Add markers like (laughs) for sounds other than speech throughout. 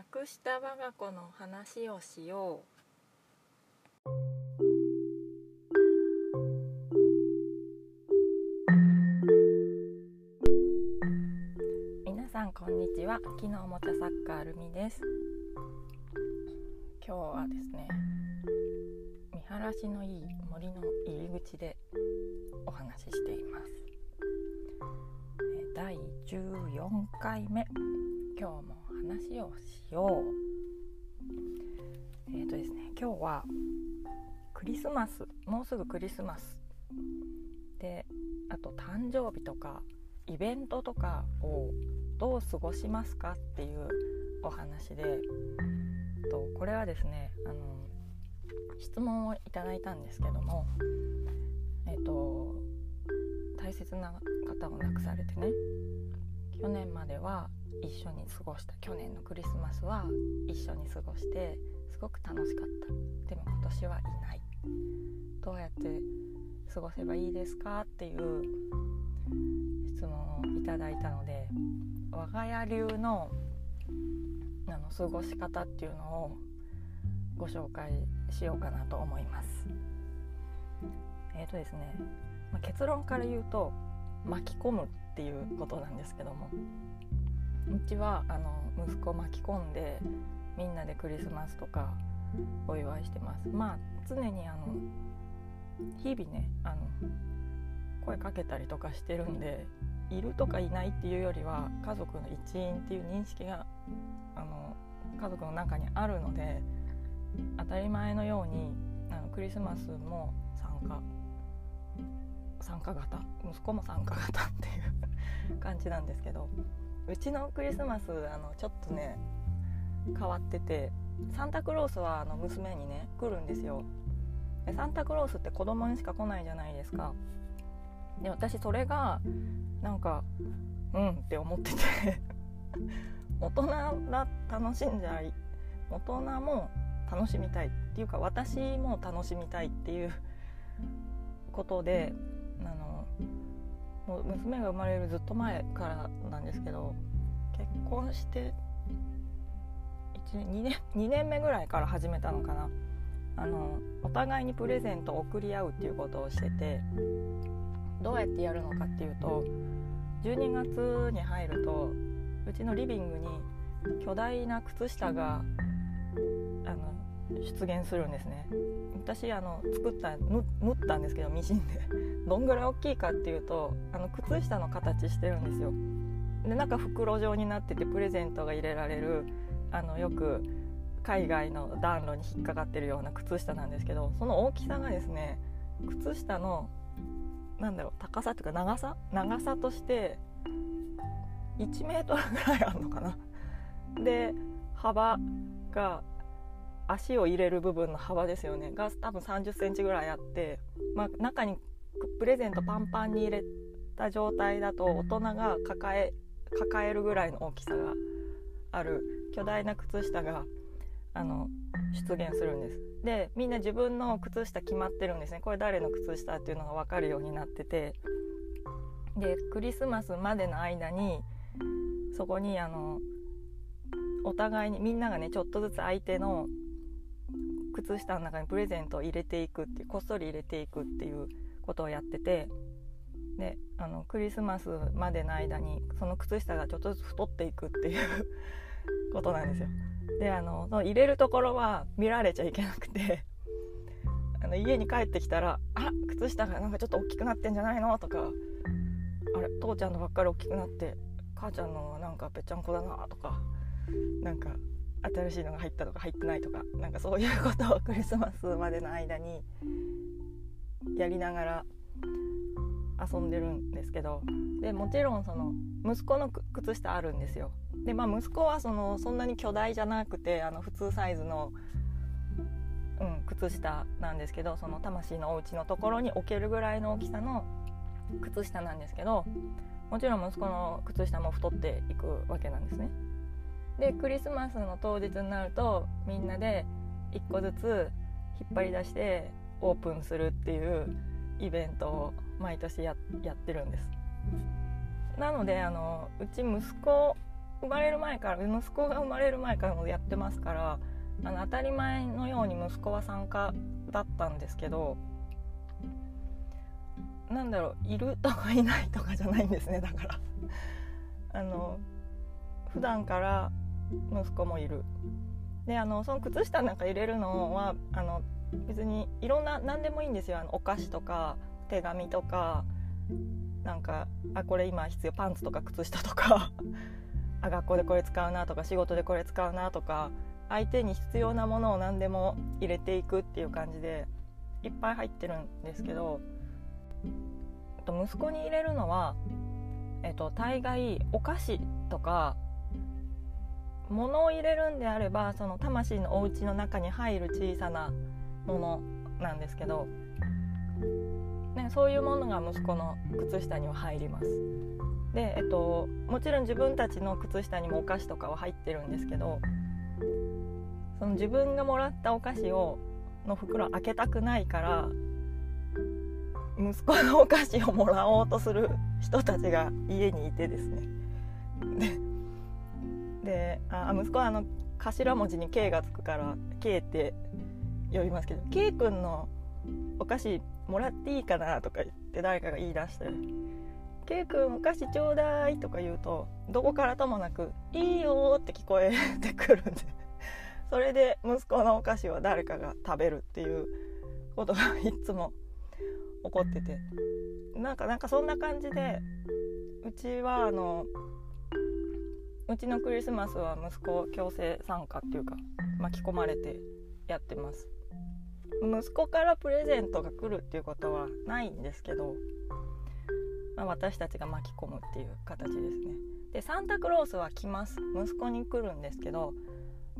なくした我が子の話をしよう。皆さんこんにちは。昨日おもちゃサッカールミです。今日はですね見晴らしのいい森の入り口でお話ししています。第14回目。今日も話をしよう。えっ、ー、とですね今日はクリスマスもうすぐクリスマス。であと誕生日とかイベントとかをどう過ごしますかっていうお話でとこれはですねあの質問をいただいたんですけどもえっ、ー、と大切な方を亡くされてね去年までは一緒に過ごした。去年のクリスマスは一緒に過ごしてすごく楽しかった。でも今年はいない。どうやって過ごせばいいですかっていう質問をいただいたので我が家流のあの過ごし方っていうのをご紹介しようかなと思います。え、ー、とですね、まあ、結論から言うと巻き込むっていうことなんですけども。うちはあの息子巻き込んでみんなでクリスマスとかお祝いしてます。まあ常にあの日々ねあの声かけたりとかしてるんでいるとかいないっていうよりは家族の一員っていう認識があの家族の中にあるので当たり前のようにあのクリスマスも参加参加型息子も参加型っていう (laughs) 感じなんですけどうちのクリスマスあのちょっとね変わっててサンタクロースはあの娘にね来るんですよ。でサンタクロースって子供にしか来ないじゃないですか。で私それがなんかうんって思ってて。(laughs) 大人が楽しんじゃい大人も楽しみたいっていうか私も楽しみたいっていうことでもう娘が生まれるずっと前からなんですけど結婚して1 2, 年 ,2 年目ぐらいから始めたのかな。あのお互いにプレゼントを贈り合うっていうことをしててどうやってやるのかっていうと12月に入るとうちのリビングに巨大な靴下があの出現するんですね。私あの作った縫ったんですけどミシンで。どんぐらい大きいかっていうとあの靴下の形してるんですよ。でなんか袋状になっててプレゼントが入れられるあのよく海外の暖炉に引っかかってるような靴下なんですけどその大きさがですね靴下のなんだろう高さっていうか長さ？長さとして1メートルぐらいあるのかな。で幅が足を入れる部分の幅ですよね。が多分3 0ンチぐらいあって、まあ、中にプレゼントパンパンに入れた状態だと大人が抱え抱えるぐらいの大きさがある。巨大な靴下があの出現するんです。でみんな自分の靴下決まってるんですね。これ誰の靴下っていうのが分かるようになってて。でクリスマスまでの間にそこにあのお互いにみんながねちょっとずつ相手の靴下の中にプレゼントを入れていくっていうこっそり入れていくっていうことをやっててであのクリスマスまでの間にその靴下がちょっとずつ太っていくっていう (laughs) ことなんですよ。であのその入れるところは見られちゃいけなくてあの家に帰ってきたら「あ靴下がなんかちょっと大きくなってんじゃないの?」とか「あれ父ちゃんのばっかり大きくなって母ちゃんのなんかぺっちゃんこだな」とかなんか新しいのが入ったとか入ってないとかなんかそういうことをクリスマスまでの間にやりながら遊んでるんですけどでもちろんその息子の靴下あるんですよでまあ息子はそのそんなに巨大じゃなくてあの普通サイズの、うん、靴下なんですけどその魂のお家のところに置けるぐらいの大きさの靴下なんですけどもちろん息子の靴下も太っていくわけなんですね。でクリスマスの当日になるとみんなで1個ずつ引っ張り出してオープンするっていうイベントを毎年やってるんです。なのであのうち息子生まれる前から息子が生まれる前からもやってますからあの当たり前のように息子は参加だったんですけどなんだろういるとかいないとかじゃないんですねだから。あの普段から息子もいる。であのその靴下なんか入れるのはあの別にいろんな何でもいいんですよ。あのお菓子とか手紙とかなんかあこれ今必要。パンツとか靴下とか。(laughs) あ学校でこれ使うなとか仕事でこれ使うなとか相手に必要なものを何でも入れていくっていう感じでいっぱい入ってるんですけどと息子に入れるのは、えっと、大概お菓子とか物を入れるんであればその魂のお家の中に入る小さなものなんですけど、ね、そういうものが息子の靴下には入ります。で、えっと、もちろん自分たちの靴下にもお菓子とかは入ってるんですけどその自分がもらったお菓子をの袋開けたくないから息子のお菓子をもらおうとする人たちが家にいてですねであ息子はあの頭文字に K がつくから K って呼びますけど K 君のお菓子もらっていいかなとか言って誰かが言い出して「K 君お菓子ちょうだい」とか言うとどこからともなく「いいよ」って聞こえてくるんでそれで息子のお菓子を誰かが食べるっていうことがいつも起こっててなんかなんかそんな感じでうちはあのうちのクリスマスは息子強制参加っていうか巻き込まれてやってます息子からプレゼントが来るっていうことはないんですけど、まあ、私たちが巻き込むっていう形ですね。でサンタクロースは来ます。息子に来るんですけど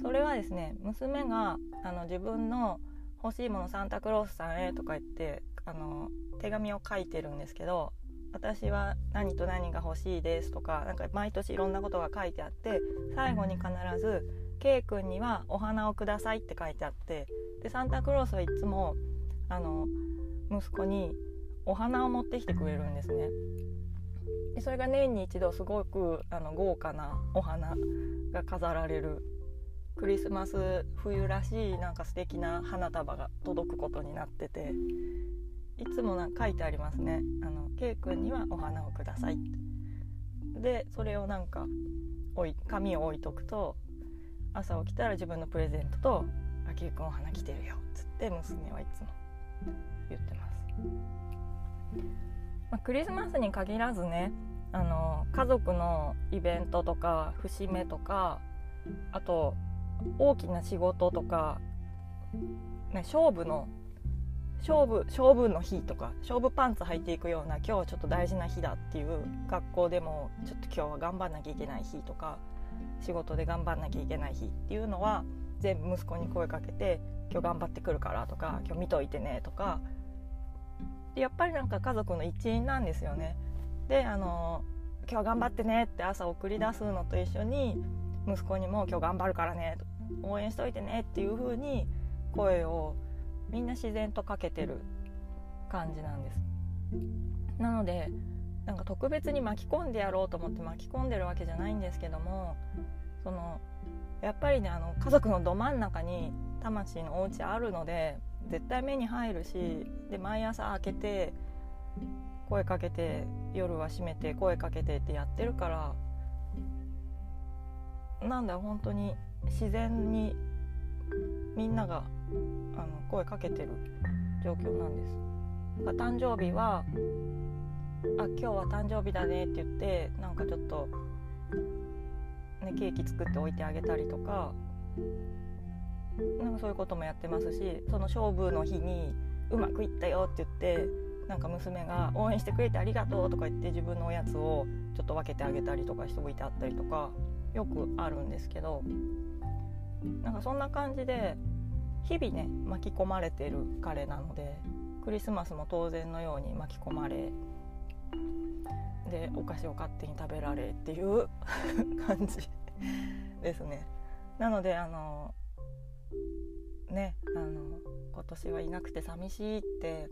それはですね娘があの自分の欲しいものサンタクロースさんへとか言ってあの手紙を書いてるんですけど私は何と何が欲しいですとかなんか毎年いろんなことが書いてあって最後に必ず「K 君にはお花をください」って書いてあってでサンタクロースはいつもあの息子にお花を持ってきてくれるんですね。でそれが年に一度すごくあの豪華なお花が飾られるクリスマス冬らしいなんか素敵な花束が届くことになってていつもなんか書いてありますね「あの K 君にはお花をください」ってでそれをなんか置い紙を置いとくと朝起きたら自分のプレゼントと「あ K 君お花来てるよ」っつって娘はいつも言ってます、まあ、クリスマスに限らずねあの家族のイベントとか節目とかあと大きな仕事とか、ね、勝負の勝負勝負の日とか勝負パンツ履いていくような今日はちょっと大事な日だっていう学校でもちょっと今日は頑張んなきゃいけない日とか仕事で頑張んなきゃいけない日っていうのは全部息子に声かけて今日頑張ってくるからとか今日見といてねとかでやっぱりなんか家族の一員なんですよね。であの今日頑張ってねって朝送り出すのと一緒に息子にも今日頑張るからねと応援しといてねっていう風に声をみんな自然とかけてる感じなんですなのでなんか特別に巻き込んでやろうと思って巻き込んでるわけじゃないんですけどもそのやっぱりねあの家族のど真ん中に魂のお家あるので絶対目に入るしで毎朝開けて声かけて夜は閉めて声かけてってやってるからなんだ本当に自然にみんながあの声かけてる状況なんです。誕生日はあ今日は誕生日だねって言ってなんかちょっと、ね、ケーキ作っておいてあげたりとかなんかそういうこともやってますしその勝負の日にうまくいったよって言ってなんか娘が応援してくれてありがとうとか言って自分のおやつをちょっと分けてあげたりとかしておいてあったりとかよくあるんですけどなんかそんな感じで日々ね巻き込まれてる彼なのでクリスマスも当然のように巻き込まれでお菓子を勝手に食べられっていう (laughs) 感じですね。なのであのねあの今年はいなくて寂しいって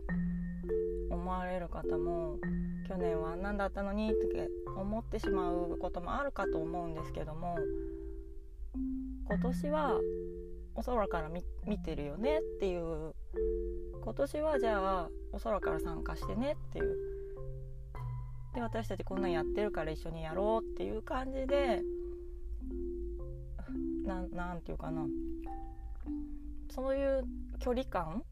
思われる方も去年は何だったのにって思ってしまうこともあるかと思うんですけども今年はお空から見てるよねっていう今年はじゃあお空から参加してねっていうで私たちこんなんやってるから一緒にやろうっていう感じで何て言うかなそういう距離感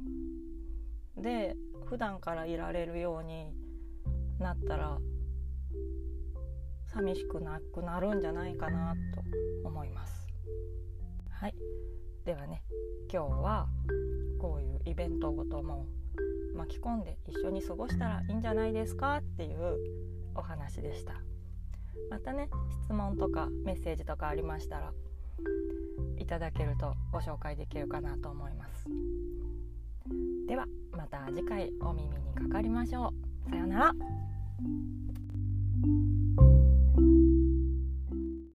で普段からいられるようになったら寂しくなくなるんじゃないかなと思います。はいではね今日はこういうイベントごとも巻き込んで一緒に過ごしたらいいんじゃないですかっていうお話でした。またね質問とかメッセージとかありましたらいただけるとご紹介できるかなと思います。ではまた次回お耳にかかりましょう。さようなら。